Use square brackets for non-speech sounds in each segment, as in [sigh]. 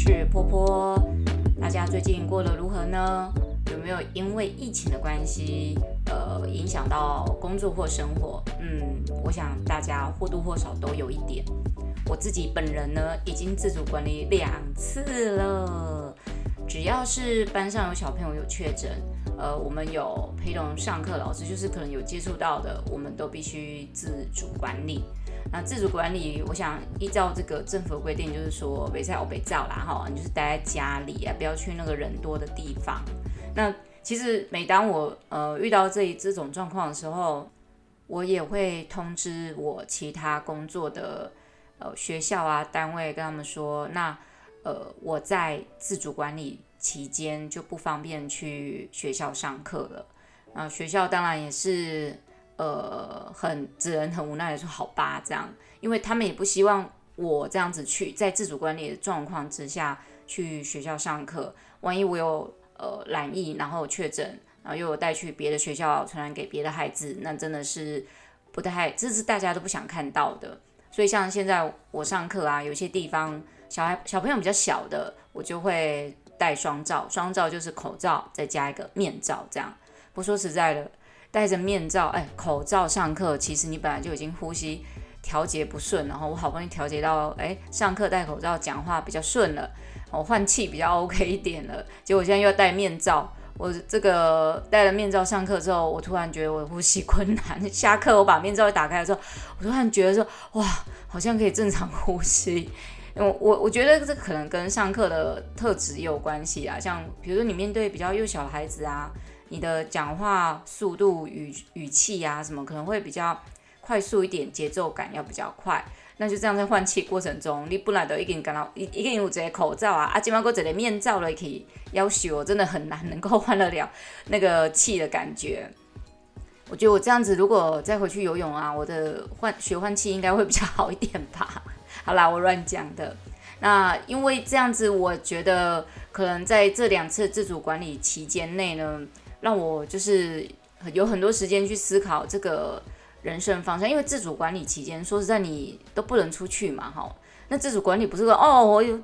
是波波，大家最近过得如何呢？有没有因为疫情的关系，呃，影响到工作或生活？嗯，我想大家或多或少都有一点。我自己本人呢，已经自主管理两次了。只要是班上有小朋友有确诊，呃，我们有陪同上课老师，就是可能有接触到的，我们都必须自主管理。那自主管理，我想依照这个政府的规定，就是说，别在欧北照啦哈，你就是待在家里啊，不要去那个人多的地方。那其实每当我呃遇到这一这种状况的时候，我也会通知我其他工作的呃学校啊单位，跟他们说，那呃我在自主管理期间就不方便去学校上课了。啊，学校当然也是。呃，很只能很无奈的说好吧，这样，因为他们也不希望我这样子去在自主管理的状况之下去学校上课，万一我有呃染疫，然后确诊，然后又有带去别的学校传染给别的孩子，那真的是不太，这是大家都不想看到的。所以像现在我上课啊，有些地方小孩小朋友比较小的，我就会戴双罩，双罩就是口罩再加一个面罩，这样。不说实在的。戴着面罩，哎，口罩上课，其实你本来就已经呼吸调节不顺，然后我好不容易调节到，哎，上课戴口罩讲话比较顺了，我换气比较 [laughs] OK 一点了。结果现在又要戴面罩，我这个戴了面罩上课之后，我突然觉得我呼吸困难。下课我把面罩一打开的时候，我突然觉得说，哇，好像可以正常呼吸。我我我觉得这可能跟上课的特质也有关系啊，像比如说你面对比较幼小的孩子啊。你的讲话速度、语语气呀，什么可能会比较快速一点，节奏感要比较快。那就这样在换气过程中，你本来都已经感到一一个人有这个口罩啊，啊，今麦过这个面罩了，可以要求真的很难能够换得了那个气的感觉。我觉得我这样子如果再回去游泳啊，我的换学换气应该会比较好一点吧。好啦，我乱讲的。那因为这样子，我觉得可能在这两次自主管理期间内呢。让我就是有很多时间去思考这个人生方向，因为自主管理期间，说实在你都不能出去嘛，哈。那自主管理不是说哦，我有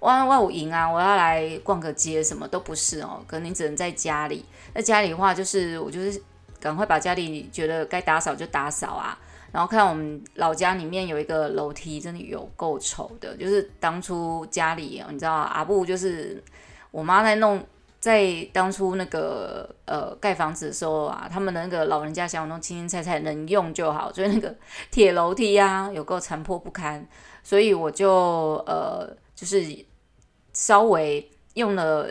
哇哇我赢啊，我要来逛个街，什么都不是哦。可能你只能在家里。在家里的话，就是我就是赶快把家里觉得该打扫就打扫啊。然后看我们老家里面有一个楼梯，真的有够丑的，就是当初家里你知道阿布就是我妈在弄。在当初那个呃盖房子的时候啊，他们的那个老人家想弄青青菜菜能用就好，所以那个铁楼梯啊有够残破不堪，所以我就呃就是稍微用了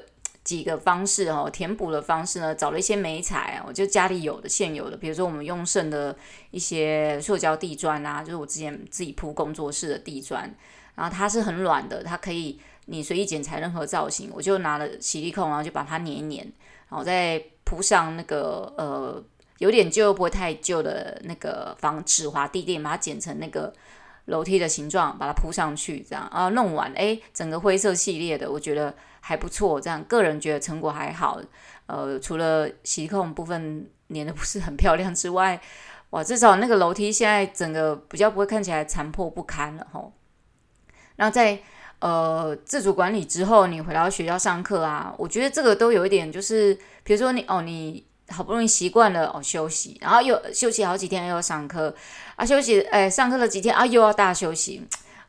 几个方式哦，填补的方式呢，找了一些美材，我就家里有的现有的，比如说我们用剩的一些塑胶地砖啊，就是我之前自己铺工作室的地砖，然后它是很软的，它可以。你随意剪裁任何造型，我就拿了矽利康，然后就把它粘一粘，然后再铺上那个呃有点旧又不会太旧的那个防止滑地垫，把它剪成那个楼梯的形状，把它铺上去，这样啊弄完，诶，整个灰色系列的，我觉得还不错，这样个人觉得成果还好。呃，除了矽利康部分粘的不是很漂亮之外，哇，至少那个楼梯现在整个比较不会看起来残破不堪了吼。那在呃，自主管理之后，你回到学校上课啊，我觉得这个都有一点，就是比如说你哦，你好不容易习惯了哦休息，然后又休息好几天又要上课。啊，休息哎上课了几天啊又要大休息，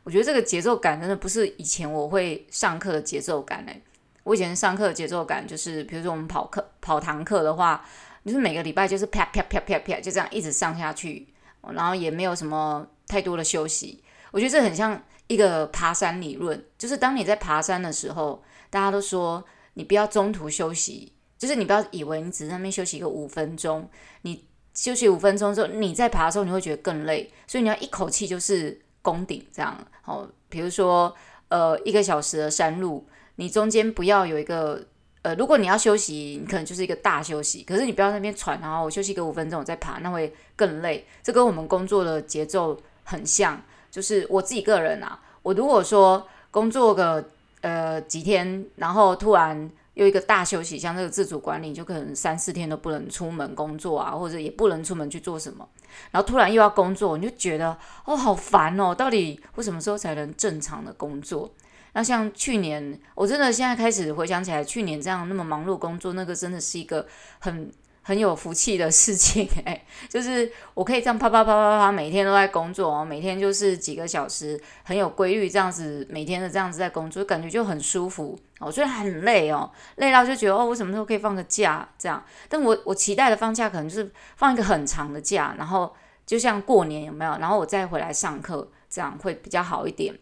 我觉得这个节奏感真的不是以前我会上课的节奏感哎，我以前上课的节奏感就是，比如说我们跑课跑堂课的话，就是每个礼拜就是啪啪啪啪啪就这样一直上下去，然后也没有什么太多的休息，我觉得这很像。一个爬山理论，就是当你在爬山的时候，大家都说你不要中途休息，就是你不要以为你只是在那边休息一个五分钟，你休息五分钟之后，你在爬的时候你会觉得更累，所以你要一口气就是攻顶这样。好，比如说呃一个小时的山路，你中间不要有一个呃，如果你要休息，你可能就是一个大休息，可是你不要在那边喘，然后我休息个五分钟我再爬，那会更累。这跟我们工作的节奏很像。就是我自己个人啊，我如果说工作个呃几天，然后突然又一个大休息，像这个自主管理，就可能三四天都不能出门工作啊，或者也不能出门去做什么，然后突然又要工作，你就觉得哦好烦哦，到底我什么时候才能正常的工作？那像去年，我真的现在开始回想起来，去年这样那么忙碌工作，那个真的是一个很很有福气的事情 [laughs] 哎，就是我可以这样啪啪啪啪啪，每天都在工作哦，每天就是几个小时，很有规律这样子，每天的这样子在工作，感觉就很舒服哦。虽然很累哦，累到就觉得哦，我什么时候可以放个假这样？但我我期待的放假可能就是放一个很长的假，然后就像过年有没有？然后我再回来上课，这样会比较好一点。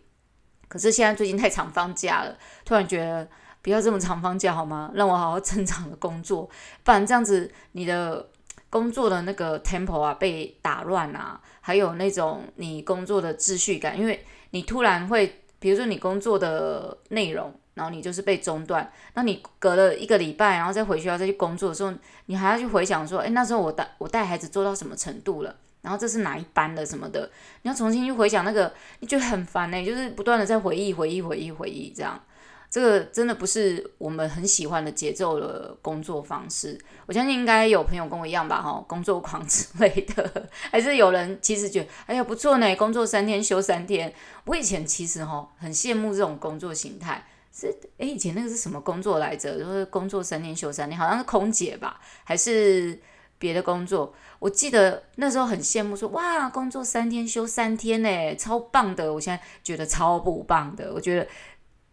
可是现在最近太常放假了，突然觉得。不要这么长放假好吗？让我好好正常的工作，[laughs] 不然这样子你的工作的那个 tempo 啊被打乱啊，还有那种你工作的秩序感，因为你突然会，比如说你工作的内容，然后你就是被中断，那你隔了一个礼拜，然后再回学校再去工作的时候，你还要去回想说，诶，那时候我带我带孩子做到什么程度了？然后这是哪一班的什么的？你要重新去回想那个，你就很烦呢、就是不断的在回忆回忆回忆回忆这样。这个真的不是我们很喜欢的节奏的工作方式。我相信应该有朋友跟我一样吧，哈，工作狂 [laughs] 之类的，还是有人其实觉得，哎呀不错呢，工作三天休三天。我以前其实哈很羡慕这种工作形态，是哎以前那个是什么工作来着？就是工作三天休三天，好像是空姐吧，还是别的工作？我记得那时候很羡慕说，哇，工作三天休三天呢，超棒的。我现在觉得超不棒的，我觉得。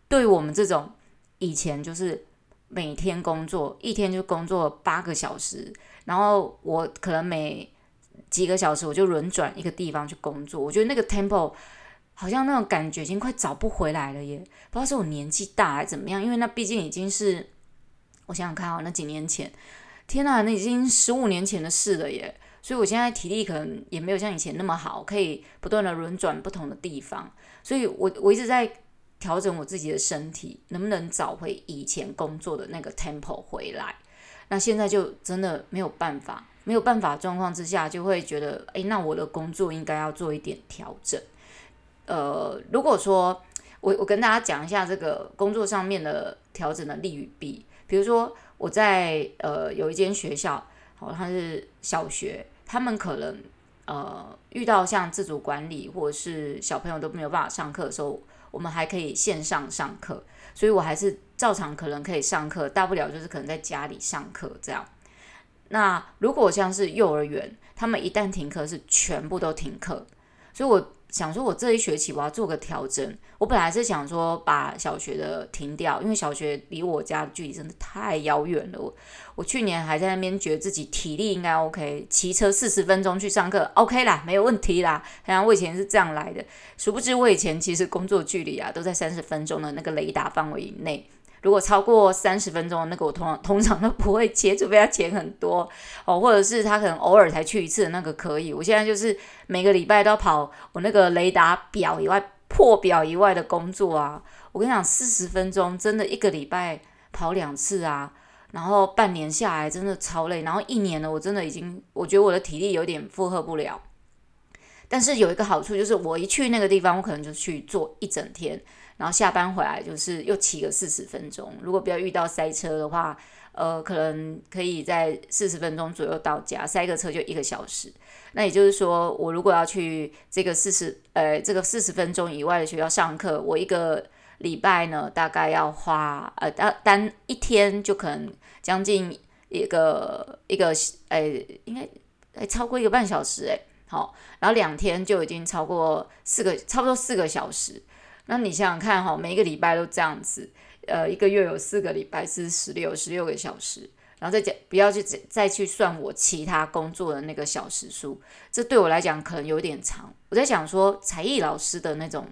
对于我们这种以前就是每天工作一天就工作八个小时，然后我可能每几个小时我就轮转一个地方去工作，我觉得那个 tempo 好像那种感觉已经快找不回来了耶，不知道是我年纪大还是怎么样，因为那毕竟已经是我想想看啊，那几年前，天呐，那已经十五年前的事了耶，所以我现在体力可能也没有像以前那么好，可以不断的轮转不同的地方，所以我我一直在。调整我自己的身体，能不能找回以前工作的那个 tempo 回来？那现在就真的没有办法，没有办法状况之下，就会觉得，诶，那我的工作应该要做一点调整。呃，如果说我我跟大家讲一下这个工作上面的调整的利与弊，比如说我在呃有一间学校，好，它是小学，他们可能呃遇到像自主管理或者是小朋友都没有办法上课的时候。我们还可以线上上课，所以我还是照常可能可以上课，大不了就是可能在家里上课这样。那如果像是幼儿园，他们一旦停课是全部都停课，所以我。想说，我这一学期我要做个调整。我本来是想说把小学的停掉，因为小学离我家的距离真的太遥远了。我我去年还在那边觉得自己体力应该 OK，骑车四十分钟去上课 OK 啦，没有问题啦。好像我以前是这样来的，殊不知我以前其实工作距离啊都在三十分钟的那个雷达范围以内。如果超过三十分钟，那个我通常 [laughs] 通常都不会切，除非他钱很多哦，或者是他可能偶尔才去一次的那个可以。我现在就是每个礼拜都要跑我那个雷达表以外、破表以外的工作啊。我跟你讲，四十分钟真的一个礼拜跑两次啊，然后半年下来真的超累，然后一年了，我真的已经我觉得我的体力有点负荷不了。但是有一个好处就是，我一去那个地方，我可能就去做一整天。然后下班回来就是又骑个四十分钟，如果不要遇到塞车的话，呃，可能可以在四十分钟左右到家，塞个车就一个小时。那也就是说，我如果要去这个四十呃这个四十分钟以外的学校上课，我一个礼拜呢大概要花呃单单一天就可能将近一个一个呃应该还超过一个半小时诶，好，然后两天就已经超过四个差不多四个小时。那你想想看哈，每一个礼拜都这样子，呃，一个月有四个礼拜是十六十六个小时，然后再讲不要去再再去算我其他工作的那个小时数，这对我来讲可能有点长。我在想说，才艺老师的那种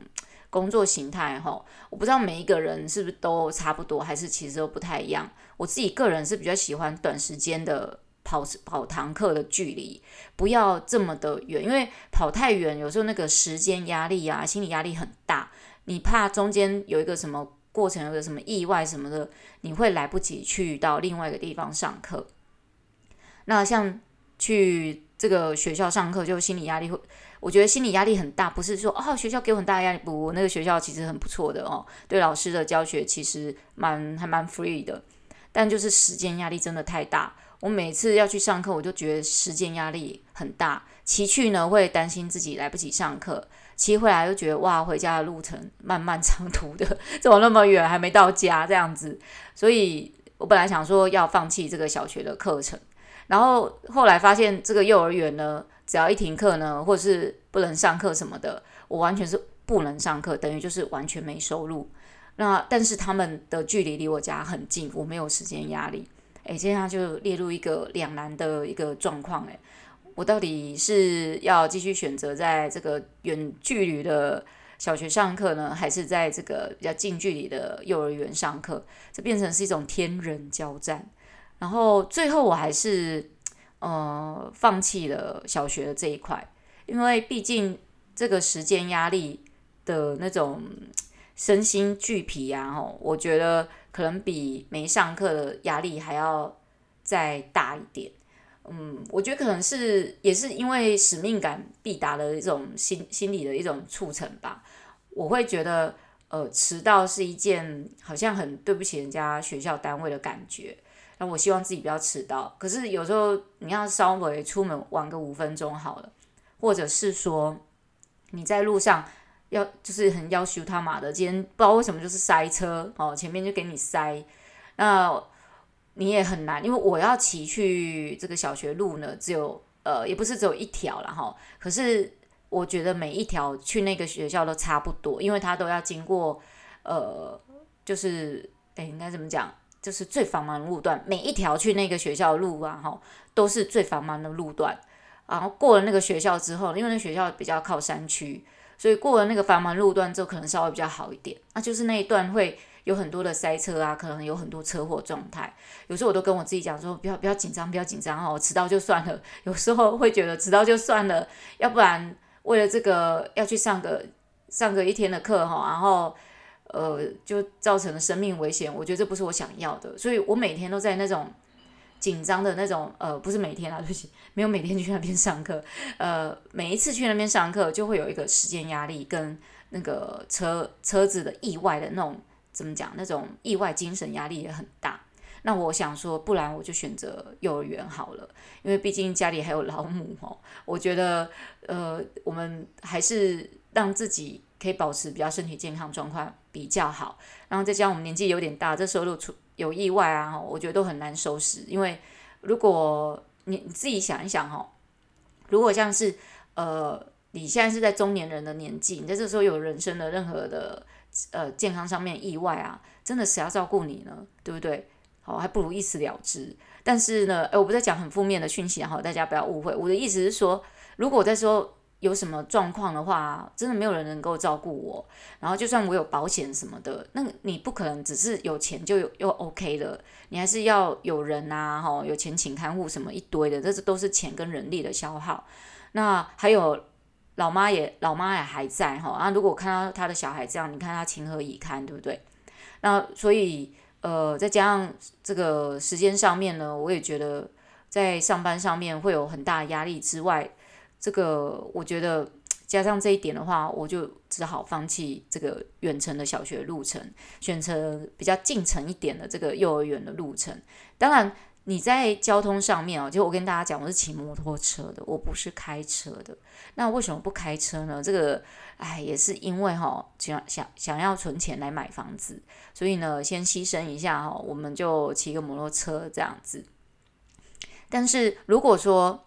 工作形态哈，我不知道每一个人是不是都差不多，还是其实都不太一样。我自己个人是比较喜欢短时间的跑跑堂课的距离，不要这么的远，因为跑太远有时候那个时间压力啊，心理压力很大。你怕中间有一个什么过程，有个什么意外什么的，你会来不及去到另外一个地方上课。那像去这个学校上课，就心理压力会，我觉得心理压力很大。不是说哦，学校给我很大压力，不，那个学校其实很不错的哦，对老师的教学其实蛮还蛮 free 的，但就是时间压力真的太大。我每次要去上课，我就觉得时间压力很大。骑去呢会担心自己来不及上课，骑回来又觉得哇，回家的路程漫漫长途的，[laughs] 走那么远还没到家这样子，所以我本来想说要放弃这个小学的课程，然后后来发现这个幼儿园呢，只要一停课呢，或是不能上课什么的，我完全是不能上课，等于就是完全没收入。那但是他们的距离离我家很近，我没有时间压力，诶，这样就列入一个两难的一个状况，诶，我到底是要继续选择在这个远距离的小学上课呢，还是在这个比较近距离的幼儿园上课？这变成是一种天人交战。然后最后我还是呃放弃了小学的这一块，因为毕竟这个时间压力的那种。身心俱疲啊！吼，我觉得可能比没上课的压力还要再大一点。嗯，我觉得可能是也是因为使命感必达的一种心心理的一种促成吧。我会觉得，呃，迟到是一件好像很对不起人家学校单位的感觉。那我希望自己不要迟到。可是有时候你要稍微出门晚个五分钟好了，或者是说你在路上。要就是很要求他妈的，今天不知道为什么就是塞车哦，前面就给你塞，那你也很难，因为我要骑去这个小学路呢，只有呃也不是只有一条了哈，可是我觉得每一条去那个学校都差不多，因为它都要经过呃就是哎应该怎么讲，就是最繁忙的路段，每一条去那个学校的路啊哈都是最繁忙的路段，然后过了那个学校之后，因为那学校比较靠山区。所以过了那个繁忙路段之后，可能稍微比较好一点。那就是那一段会有很多的塞车啊，可能有很多车祸状态。有时候我都跟我自己讲说，不要不要紧张，不要紧张哦，迟到就算了。有时候会觉得迟到就算了，要不然为了这个要去上个上个一天的课哈，然后呃就造成了生命危险。我觉得这不是我想要的，所以我每天都在那种。紧张的那种，呃，不是每天啊，对不起，没有每天去那边上课，[laughs] 呃，每一次去那边上课就会有一个时间压力跟那个车车子的意外的那种，怎么讲？那种意外精神压力也很大。那我想说，不然我就选择幼儿园好了，因为毕竟家里还有老母哦。我觉得，呃，我们还是让自己可以保持比较身体健康状况比较好。然后再加上我们年纪有点大，这收入出。有意外啊，我觉得都很难收拾。因为如果你你自己想一想哈，如果像是呃你现在是在中年人的年纪，你在这时候有人生的任何的呃健康上面意外啊，真的谁要照顾你呢？对不对？好，还不如一死了之。但是呢，诶，我不在讲很负面的讯息，然后大家不要误会。我的意思是说，如果在说。有什么状况的话，真的没有人能够照顾我。然后就算我有保险什么的，那你不可能只是有钱就有又 OK 的，你还是要有人啊，哈，有钱请看护什么一堆的，这是都是钱跟人力的消耗。那还有老妈也老妈也还在哈，那如果看到他的小孩这样，你看他情何以堪，对不对？那所以呃，再加上这个时间上面呢，我也觉得在上班上面会有很大的压力之外。这个我觉得加上这一点的话，我就只好放弃这个远程的小学路程，选择比较近程一点的这个幼儿园的路程。当然，你在交通上面哦，就我跟大家讲，我是骑摩托车的，我不是开车的。那为什么不开车呢？这个哎，也是因为哈、想想想要存钱来买房子，所以呢，先牺牲一下哈、我们就骑个摩托车这样子。但是如果说，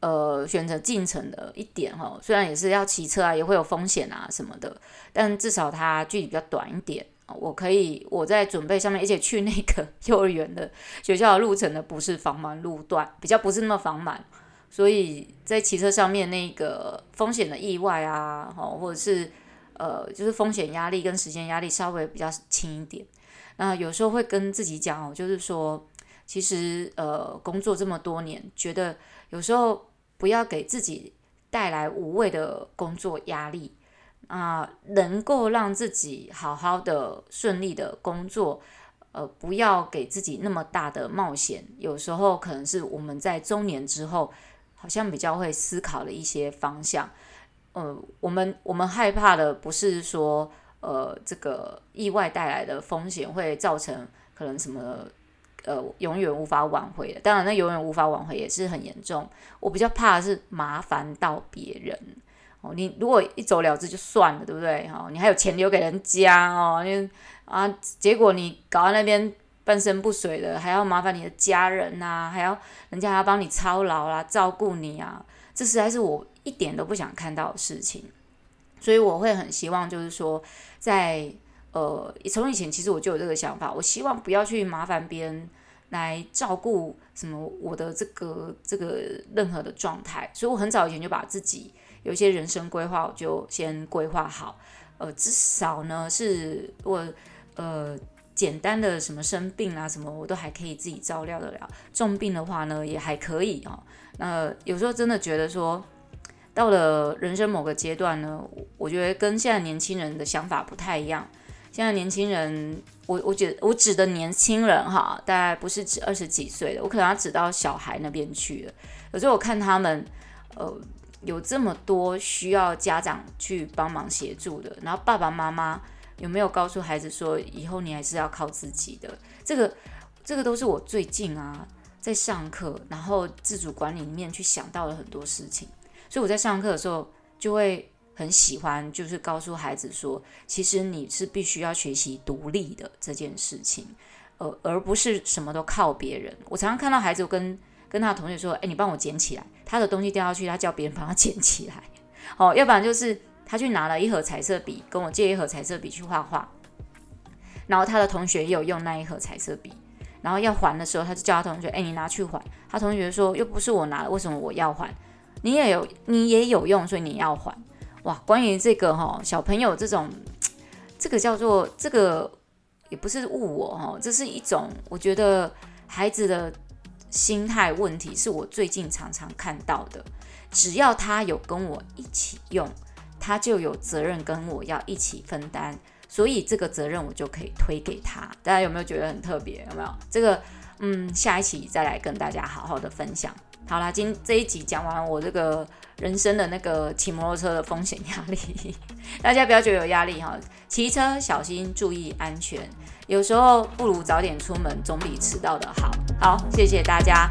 呃，选择近程的一点哈，虽然也是要骑车啊，也会有风险啊什么的，但至少它距离比较短一点。我可以我在准备上面，而且去那个幼儿园的学校的路程呢，不是繁忙路段，比较不是那么繁忙，所以在骑车上面那个风险的意外啊，或者是呃，就是风险压力跟时间压力稍微比较轻一点。那有时候会跟自己讲哦，就是说，其实呃，工作这么多年，觉得。有时候不要给自己带来无谓的工作压力啊，能够让自己好好的顺利的工作，呃，不要给自己那么大的冒险。有时候可能是我们在中年之后，好像比较会思考的一些方向。呃，我们我们害怕的不是说，呃，这个意外带来的风险会造成可能什么。呃永远无法挽回的。当然，那永远无法挽回也是很严重。我比较怕的是麻烦到别人哦。你如果一走了之就算了，对不对？哦，你还有钱留给人家哦，你啊，结果你搞到那边半身不遂的，还要麻烦你的家人呐、还要人家还要帮你操劳啦，照顾你啊，这实在是我一点都不想看到的事情。所以我会很希望，就是说，在呃，从以前其实我就有这个想法，我希望不要去麻烦别人来照顾什么我的这个这个任何的状态。所以我很早以前就把自己有一些人生规划，我就先规划好。呃，至少呢是我呃简单的什么生病啊什么，我都还可以自己照料得了。重病的话呢，也还可以哦。那有时候真的觉得说。到了人生某个阶段呢，我觉得跟现在年轻人的想法不太一样。现在年轻人，我我觉得我指的年轻人哈，大概不是指二十几岁的，我可能要指到小孩那边去了。有时候我看他们，呃，有这么多需要家长去帮忙协助的，然后爸爸妈妈有没有告诉孩子说，以后你还是要靠自己的？这个这个都是我最近啊在上课，然后自主管理里面去想到了很多事情。所以我在上课的时候就会很喜欢，就是告诉孩子说，其实你是必须要学习独立的这件事情，呃，而不是什么都靠别人。我常常看到孩子跟跟他同学说：“诶，你帮我捡起来，他的东西掉下去，他叫别人帮他捡起来。”哦，要不然就是他去拿了一盒彩色笔，跟我借一盒彩色笔去画画，然后他的同学也有用那一盒彩色笔，然后要还的时候，他就叫他同学：“诶，你拿去还。”他同学说：“又不是我拿的，为什么我要还？”你也有，你也有用，所以你要还。哇，关于这个哈，小朋友这种，[tsk] 这个叫做这个也不是误我哈，这是一种我觉得孩子的心态问题，是我最近常常看到的。只要他有跟我一起用，他就有责任跟我要一起分担，所以这个责任我就可以推给他。大家有没有觉得很特别？有没有？这个嗯，下一期再来跟大家好好的分享。好啦，今这一集讲完我这个人生的那个骑摩托车的风险压力，[laughs] 大家不要觉得有压力哈，骑车小心，注意安全，有时候不如早点出门，总比迟到的好。好，谢谢大家。